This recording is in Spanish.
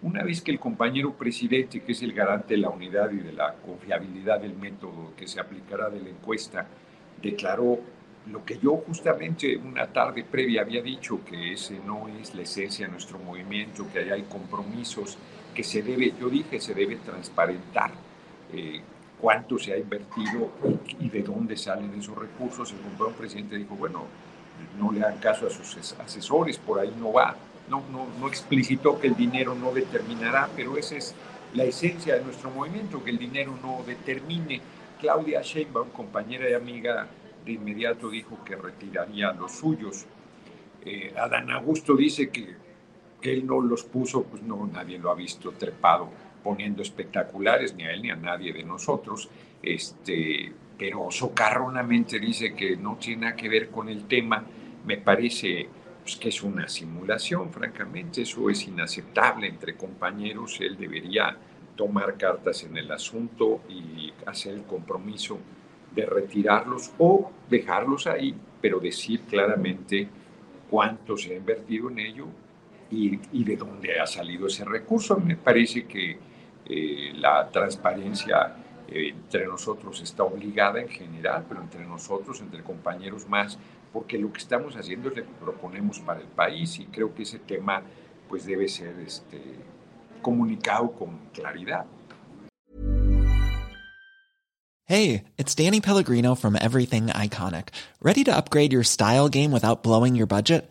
Una vez que el compañero presidente, que es el garante de la unidad y de la confiabilidad del método que se aplicará de la encuesta, declaró lo que yo justamente una tarde previa había dicho, que ese no es la esencia de nuestro movimiento, que ahí hay compromisos, que se debe, yo dije, se debe transparentar eh, cuánto se ha invertido y, de dónde salen esos recursos. El compañero presidente dijo, bueno, no le hagan caso a sus asesores, por ahí no va no, no, no explicitó que el dinero no determinará, pero esa es la esencia de nuestro movimiento, que el dinero no determine. Claudia Sheinbaum, compañera y amiga, de inmediato dijo que retiraría los suyos. Eh, Adán Augusto dice que, él no los puso, pues no, nadie lo ha visto trepado poniendo espectaculares, ni a él ni a nadie de nosotros, este, pero socarronamente dice que no tiene nada que ver con el tema. Me parece pues, que es una simulación, francamente, eso es inaceptable entre compañeros, él debería tomar cartas en el asunto y hacer el compromiso de retirarlos o dejarlos ahí, pero decir claramente cuánto se ha invertido en ello y, de dónde ha salido ese recurso. Me parece que eh, la transparencia eh, entre nosotros está obligada en general, pero entre nosotros, entre compañeros más, porque lo que estamos haciendo es lo que proponemos para el país y creo que ese tema pues debe ser este, comunicado con claridad. Hey, it's Danny Pellegrino from Everything Iconic. Ready to upgrade your style game without blowing your budget?